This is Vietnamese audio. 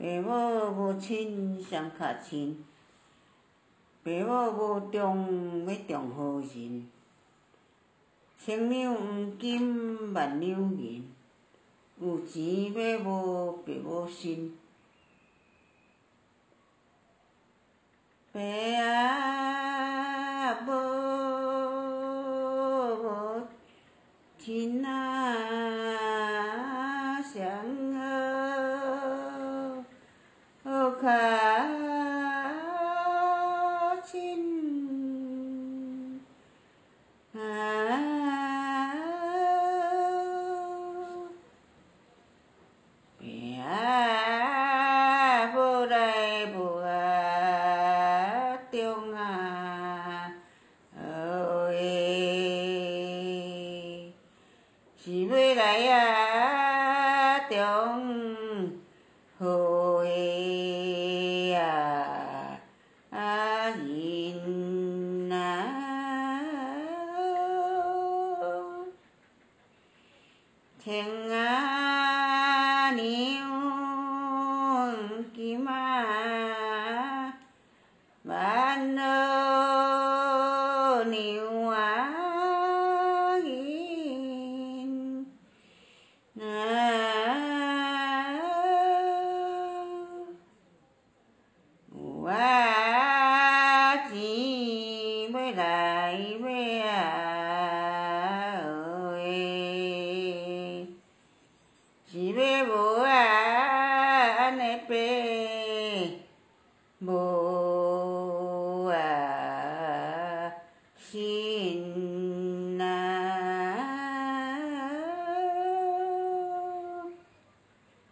爸母无亲谁较亲？爸母无重要重好人，千两黄金万两银，有钱买无爸母心。爸啊，无无亲啊，谁 khả trên hà bé vô đây bùa tiêu ngà. Ơi chỉ mới đấy à tiêu hồi. thèn ngã niêu kim à ban nơ niêu à gin na quá chỉ mới lại với à إِنَّا